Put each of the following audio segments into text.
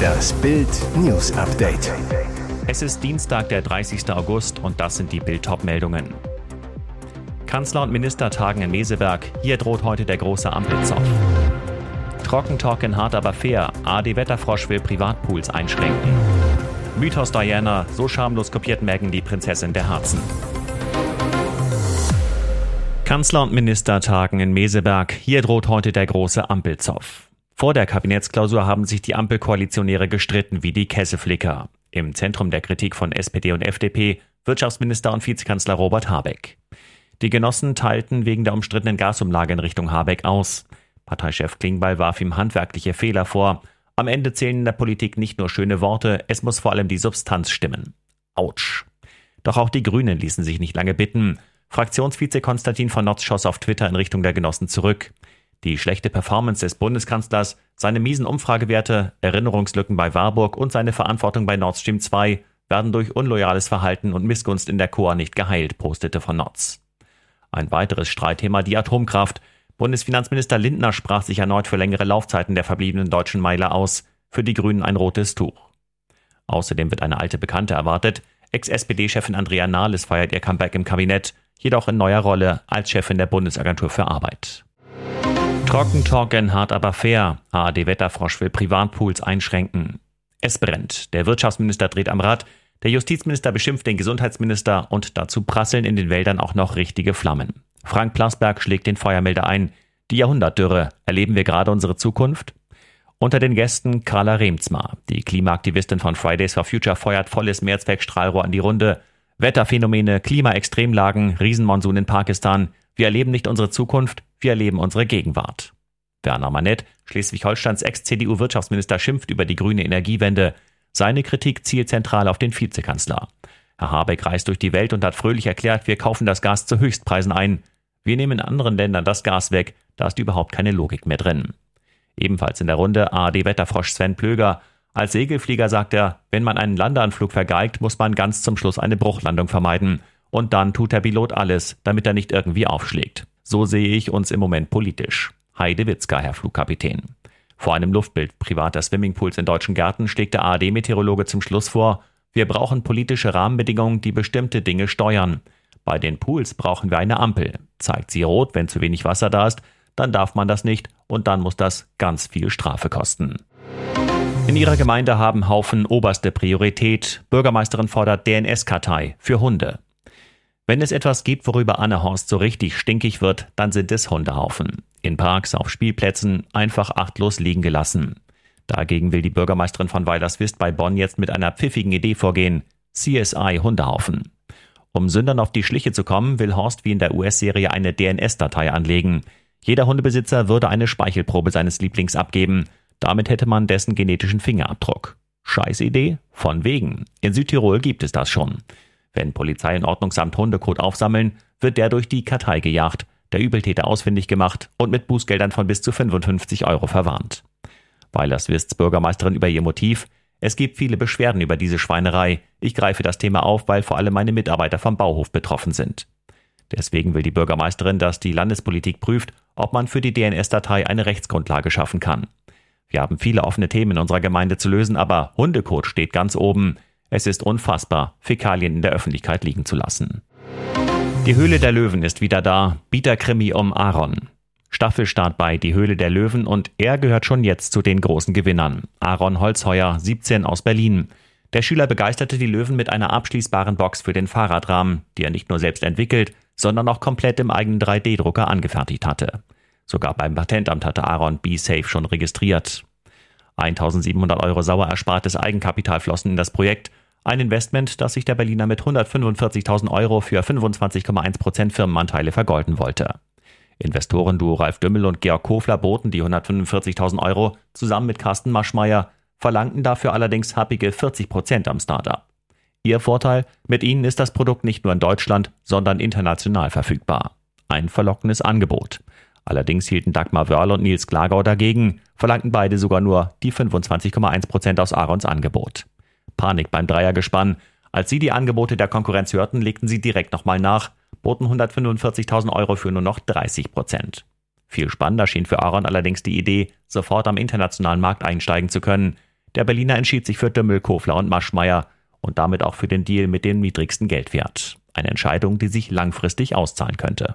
Das Bild News Update. Es ist Dienstag, der 30. August und das sind die Bild meldungen Kanzler und Minister tagen in Meseberg. Hier droht heute der große Ampelzoff. Trockentalk in hart aber fair. AD Wetterfrosch will Privatpools einschränken. Mythos Diana, so schamlos kopiert Megan die Prinzessin der Herzen. Kanzler und Minister tagen in Meseberg. Hier droht heute der große Ampelzoff. Vor der Kabinettsklausur haben sich die Ampelkoalitionäre gestritten wie die Kesseflicker. Im Zentrum der Kritik von SPD und FDP Wirtschaftsminister und Vizekanzler Robert Habeck. Die Genossen teilten wegen der umstrittenen Gasumlage in Richtung Habeck aus. Parteichef Klingbeil warf ihm handwerkliche Fehler vor. Am Ende zählen in der Politik nicht nur schöne Worte, es muss vor allem die Substanz stimmen. Autsch. Doch auch die Grünen ließen sich nicht lange bitten. Fraktionsvize Konstantin von Notz schoss auf Twitter in Richtung der Genossen zurück. Die schlechte Performance des Bundeskanzlers, seine miesen Umfragewerte, Erinnerungslücken bei Warburg und seine Verantwortung bei Nord Stream 2 werden durch unloyales Verhalten und Missgunst in der Chor nicht geheilt, postete von Notz. Ein weiteres Streitthema die Atomkraft. Bundesfinanzminister Lindner sprach sich erneut für längere Laufzeiten der verbliebenen deutschen Meiler aus, für die Grünen ein rotes Tuch. Außerdem wird eine alte Bekannte erwartet. Ex-SPD-Chefin Andrea Nahles feiert ihr Comeback im Kabinett jedoch in neuer Rolle als Chefin der Bundesagentur für Arbeit. Trockentalken hart aber fair. ARD Wetterfrosch will Privatpools einschränken. Es brennt. Der Wirtschaftsminister dreht am Rad. Der Justizminister beschimpft den Gesundheitsminister und dazu prasseln in den Wäldern auch noch richtige Flammen. Frank Plasberg schlägt den Feuermelder ein. Die Jahrhundertdürre. Erleben wir gerade unsere Zukunft? Unter den Gästen Carla Remzma. Die Klimaaktivistin von Fridays for Future feuert volles Mehrzweckstrahlrohr an die Runde. Wetterphänomene, Klimaextremlagen, Riesenmonsun in Pakistan. Wir erleben nicht unsere Zukunft, wir erleben unsere Gegenwart. Werner Manett, Schleswig-Holsteins Ex-CDU-Wirtschaftsminister, schimpft über die grüne Energiewende. Seine Kritik zielt zentral auf den Vizekanzler. Herr Habeck reist durch die Welt und hat fröhlich erklärt, wir kaufen das Gas zu Höchstpreisen ein. Wir nehmen in anderen Ländern das Gas weg, da ist überhaupt keine Logik mehr drin. Ebenfalls in der Runde ARD-Wetterfrosch Sven Plöger, als Segelflieger sagt er, wenn man einen Landeanflug vergeigt, muss man ganz zum Schluss eine Bruchlandung vermeiden. Und dann tut der Pilot alles, damit er nicht irgendwie aufschlägt. So sehe ich uns im Moment politisch. Heide Witzka, Herr Flugkapitän. Vor einem Luftbild privater Swimmingpools in deutschen Gärten schlägt der ARD-Meteorologe zum Schluss vor, wir brauchen politische Rahmenbedingungen, die bestimmte Dinge steuern. Bei den Pools brauchen wir eine Ampel. Zeigt sie rot, wenn zu wenig Wasser da ist, dann darf man das nicht und dann muss das ganz viel Strafe kosten. In ihrer Gemeinde haben Haufen oberste Priorität. Bürgermeisterin fordert DNS-Kartei für Hunde. Wenn es etwas gibt, worüber Anne Horst so richtig stinkig wird, dann sind es Hundehaufen. In Parks, auf Spielplätzen, einfach achtlos liegen gelassen. Dagegen will die Bürgermeisterin von Weilerswist bei Bonn jetzt mit einer pfiffigen Idee vorgehen. CSI Hundehaufen. Um Sündern auf die Schliche zu kommen, will Horst wie in der US-Serie eine DNS-Datei anlegen. Jeder Hundebesitzer würde eine Speichelprobe seines Lieblings abgeben. Damit hätte man dessen genetischen Fingerabdruck. Scheißidee? Von wegen. In Südtirol gibt es das schon. Wenn Polizei und Ordnungsamt Hundekot aufsammeln, wird der durch die Kartei gejagt, der Übeltäter ausfindig gemacht und mit Bußgeldern von bis zu 55 Euro verwarnt. Weilers Wists Bürgermeisterin über ihr Motiv. Es gibt viele Beschwerden über diese Schweinerei. Ich greife das Thema auf, weil vor allem meine Mitarbeiter vom Bauhof betroffen sind. Deswegen will die Bürgermeisterin, dass die Landespolitik prüft, ob man für die DNS-Datei eine Rechtsgrundlage schaffen kann. Wir haben viele offene Themen in unserer Gemeinde zu lösen, aber Hundekot steht ganz oben. Es ist unfassbar, Fäkalien in der Öffentlichkeit liegen zu lassen. Die Höhle der Löwen ist wieder da. Bieterkrimi um Aaron. Staffelstart bei Die Höhle der Löwen und er gehört schon jetzt zu den großen Gewinnern. Aaron Holzheuer, 17 aus Berlin. Der Schüler begeisterte die Löwen mit einer abschließbaren Box für den Fahrradrahmen, die er nicht nur selbst entwickelt, sondern auch komplett im eigenen 3D-Drucker angefertigt hatte. Sogar beim Patentamt hatte Aaron B-Safe schon registriert. 1700 Euro sauer erspartes Eigenkapital flossen in das Projekt. Ein Investment, das sich der Berliner mit 145.000 Euro für 25,1 Prozent Firmenanteile vergolden wollte. Investorenduo Ralf Dümmel und Georg Kofler boten die 145.000 Euro zusammen mit Carsten Maschmeyer, verlangten dafür allerdings happige 40 Prozent am Startup. Ihr Vorteil, mit ihnen ist das Produkt nicht nur in Deutschland, sondern international verfügbar. Ein verlockendes Angebot. Allerdings hielten Dagmar Wörl und Nils Klagau dagegen, verlangten beide sogar nur die 25,1 Prozent aus Aarons Angebot. Panik beim Dreiergespann. Als sie die Angebote der Konkurrenz hörten, legten sie direkt nochmal nach, boten 145.000 Euro für nur noch 30 Prozent. Viel spannender schien für Aaron allerdings die Idee, sofort am internationalen Markt einsteigen zu können. Der Berliner entschied sich für Dümmel, Kofler und Maschmeyer und damit auch für den Deal mit dem niedrigsten Geldwert. Eine Entscheidung, die sich langfristig auszahlen könnte.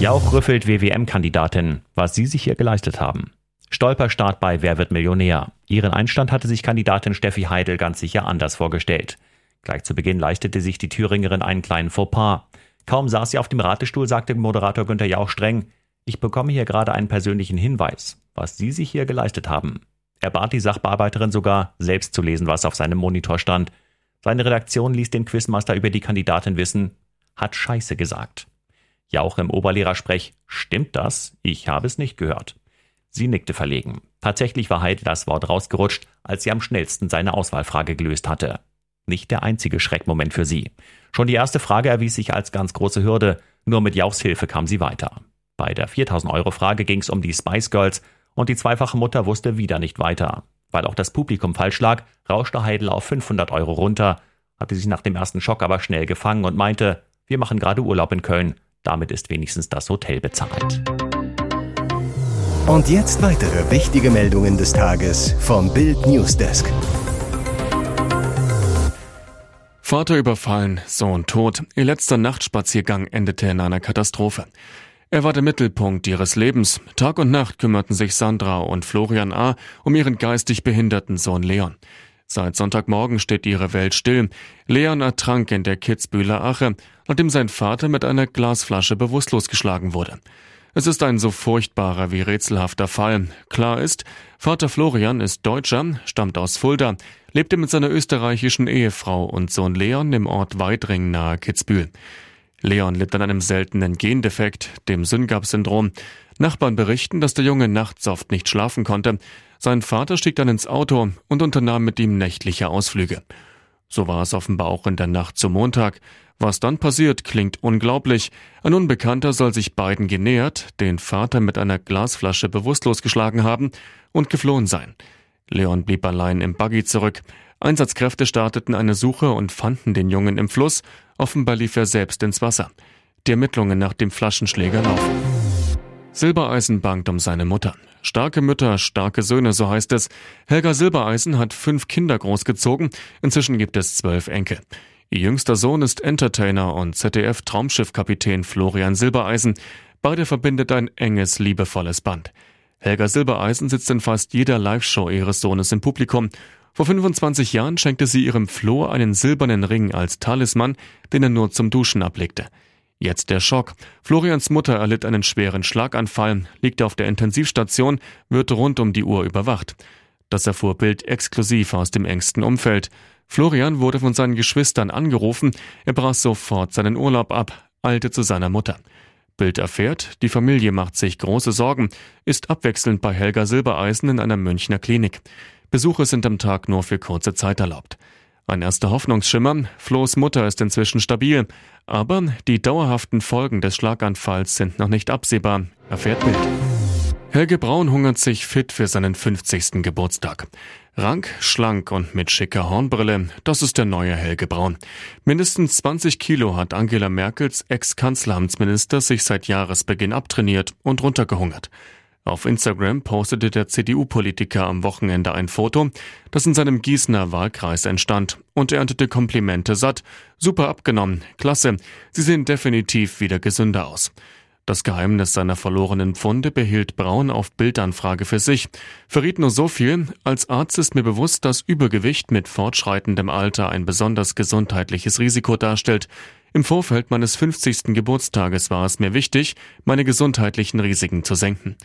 Jauch rüffelt WWM-Kandidatin, was sie sich hier geleistet haben. Stolperstart bei Wer wird Millionär? Ihren Einstand hatte sich Kandidatin Steffi Heidel ganz sicher anders vorgestellt. Gleich zu Beginn leistete sich die Thüringerin einen kleinen Fauxpas. Kaum saß sie auf dem Ratestuhl, sagte Moderator Günther Jauch streng, ich bekomme hier gerade einen persönlichen Hinweis, was Sie sich hier geleistet haben. Er bat die Sachbearbeiterin sogar, selbst zu lesen, was auf seinem Monitor stand. Seine Redaktion ließ den Quizmaster über die Kandidatin wissen, hat Scheiße gesagt. Jauch im Oberlehrersprech, stimmt das? Ich habe es nicht gehört. Sie nickte verlegen. Tatsächlich war Heide das Wort rausgerutscht, als sie am schnellsten seine Auswahlfrage gelöst hatte. Nicht der einzige Schreckmoment für sie. Schon die erste Frage erwies sich als ganz große Hürde, nur mit Jauchs Hilfe kam sie weiter. Bei der 4000 Euro Frage ging es um die Spice Girls und die zweifache Mutter wusste wieder nicht weiter. Weil auch das Publikum falsch lag, rauschte Heidel auf 500 Euro runter, hatte sich nach dem ersten Schock aber schnell gefangen und meinte, wir machen gerade Urlaub in Köln, damit ist wenigstens das Hotel bezahlt. Und jetzt weitere wichtige Meldungen des Tages vom Bild Newsdesk. Vater überfallen, Sohn tot. Ihr letzter Nachtspaziergang endete in einer Katastrophe. Er war der Mittelpunkt ihres Lebens. Tag und Nacht kümmerten sich Sandra und Florian A. um ihren geistig behinderten Sohn Leon. Seit Sonntagmorgen steht ihre Welt still. Leon ertrank in der Kitzbühler Ache, nachdem sein Vater mit einer Glasflasche bewusstlos geschlagen wurde. Es ist ein so furchtbarer wie rätselhafter Fall. Klar ist, Vater Florian ist Deutscher, stammt aus Fulda, lebte mit seiner österreichischen Ehefrau und Sohn Leon im Ort Weidring nahe Kitzbühel. Leon litt an einem seltenen Gendefekt, dem Syngap-Syndrom. Nachbarn berichten, dass der Junge nachts oft nicht schlafen konnte. Sein Vater stieg dann ins Auto und unternahm mit ihm nächtliche Ausflüge. So war es offenbar auch in der Nacht zum Montag. Was dann passiert, klingt unglaublich. Ein Unbekannter soll sich beiden genähert, den Vater mit einer Glasflasche bewusstlos geschlagen haben und geflohen sein. Leon blieb allein im Buggy zurück. Einsatzkräfte starteten eine Suche und fanden den Jungen im Fluss. Offenbar lief er selbst ins Wasser. Die Ermittlungen nach dem Flaschenschläger laufen. Silbereisen bangt um seine Mutter. Starke Mütter, starke Söhne, so heißt es. Helga Silbereisen hat fünf Kinder großgezogen. Inzwischen gibt es zwölf Enkel. Ihr jüngster Sohn ist Entertainer und ZDF-Traumschiffkapitän Florian Silbereisen. Beide verbindet ein enges, liebevolles Band. Helga Silbereisen sitzt in fast jeder Live-Show ihres Sohnes im Publikum vor 25 Jahren schenkte sie ihrem Flo einen silbernen Ring als Talisman, den er nur zum Duschen ablegte. Jetzt der Schock. Florians Mutter erlitt einen schweren Schlaganfall, liegt auf der Intensivstation, wird rund um die Uhr überwacht. Das erfuhr Bild exklusiv aus dem engsten Umfeld. Florian wurde von seinen Geschwistern angerufen, er brach sofort seinen Urlaub ab, eilte zu seiner Mutter. Bild erfährt, die Familie macht sich große Sorgen, ist abwechselnd bei Helga Silbereisen in einer Münchner Klinik. Besuche sind am Tag nur für kurze Zeit erlaubt. Ein erster Hoffnungsschimmer, Flo's Mutter ist inzwischen stabil, aber die dauerhaften Folgen des Schlaganfalls sind noch nicht absehbar, erfährt Bild. Helge Braun hungert sich fit für seinen 50. Geburtstag. Rank, schlank und mit schicker Hornbrille, das ist der neue Helge Braun. Mindestens 20 Kilo hat Angela Merkels Ex-Kanzleramtsminister sich seit Jahresbeginn abtrainiert und runtergehungert. Auf Instagram postete der CDU-Politiker am Wochenende ein Foto, das in seinem Gießener Wahlkreis entstand und erntete Komplimente satt. Super abgenommen, klasse, Sie sehen definitiv wieder gesünder aus. Das Geheimnis seiner verlorenen Pfunde behielt Braun auf Bildanfrage für sich. Verriet nur so viel, als Arzt ist mir bewusst, dass Übergewicht mit fortschreitendem Alter ein besonders gesundheitliches Risiko darstellt. Im Vorfeld meines 50. Geburtstages war es mir wichtig, meine gesundheitlichen Risiken zu senken.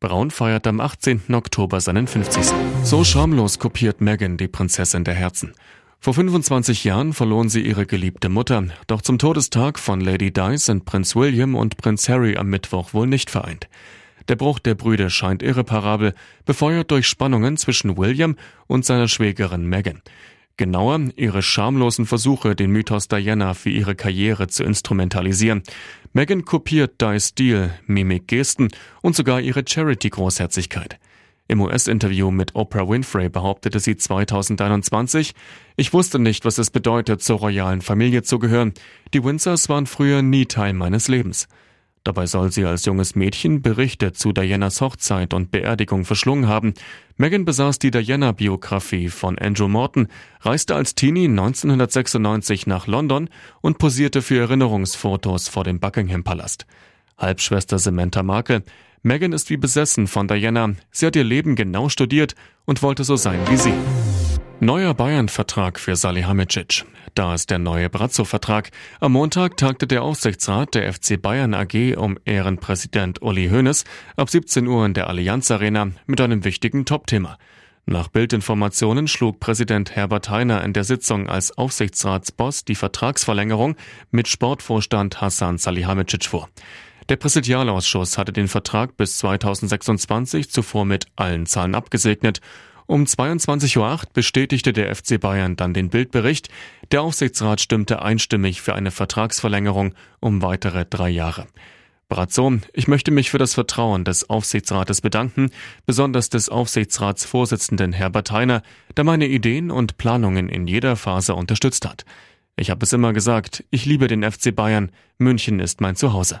Braun feiert am 18. Oktober seinen 50. So schamlos kopiert Meghan die Prinzessin der Herzen. Vor 25 Jahren verloren sie ihre geliebte Mutter, doch zum Todestag von Lady Di sind Prinz William und Prinz Harry am Mittwoch wohl nicht vereint. Der Bruch der Brüder scheint irreparabel, befeuert durch Spannungen zwischen William und seiner Schwägerin Meghan. Genauer ihre schamlosen Versuche, den Mythos Diana für ihre Karriere zu instrumentalisieren. Meghan kopiert Di's Stil, Mimik, Gesten und sogar ihre Charity-Großherzigkeit. Im US-Interview mit Oprah Winfrey behauptete sie 2021, ich wusste nicht, was es bedeutet, zur royalen Familie zu gehören. Die Windsors waren früher nie Teil meines Lebens. Dabei soll sie als junges Mädchen Berichte zu Dianas Hochzeit und Beerdigung verschlungen haben. Meghan besaß die Diana-Biografie von Andrew Morton, reiste als Teenie 1996 nach London und posierte für Erinnerungsfotos vor dem Buckingham-Palast. Halbschwester Samantha Markle. Meghan ist wie besessen von Diana. Sie hat ihr Leben genau studiert und wollte so sein wie sie. Neuer Bayern-Vertrag für Salihamidzic. Da ist der neue Brazzo-Vertrag. Am Montag tagte der Aufsichtsrat der FC Bayern AG um Ehrenpräsident Uli Hoeneß ab 17 Uhr in der Allianz Arena mit einem wichtigen Topthema. Nach Bildinformationen schlug Präsident Herbert Heiner in der Sitzung als Aufsichtsratsboss die Vertragsverlängerung mit Sportvorstand Hassan Salihamidzic vor. Der Präsidialausschuss hatte den Vertrag bis 2026 zuvor mit allen Zahlen abgesegnet um 22.08 Uhr bestätigte der FC Bayern dann den Bildbericht. Der Aufsichtsrat stimmte einstimmig für eine Vertragsverlängerung um weitere drei Jahre. Brazzo, ich möchte mich für das Vertrauen des Aufsichtsrates bedanken, besonders des Aufsichtsratsvorsitzenden Herbert Heiner, der meine Ideen und Planungen in jeder Phase unterstützt hat. Ich habe es immer gesagt, ich liebe den FC Bayern, München ist mein Zuhause.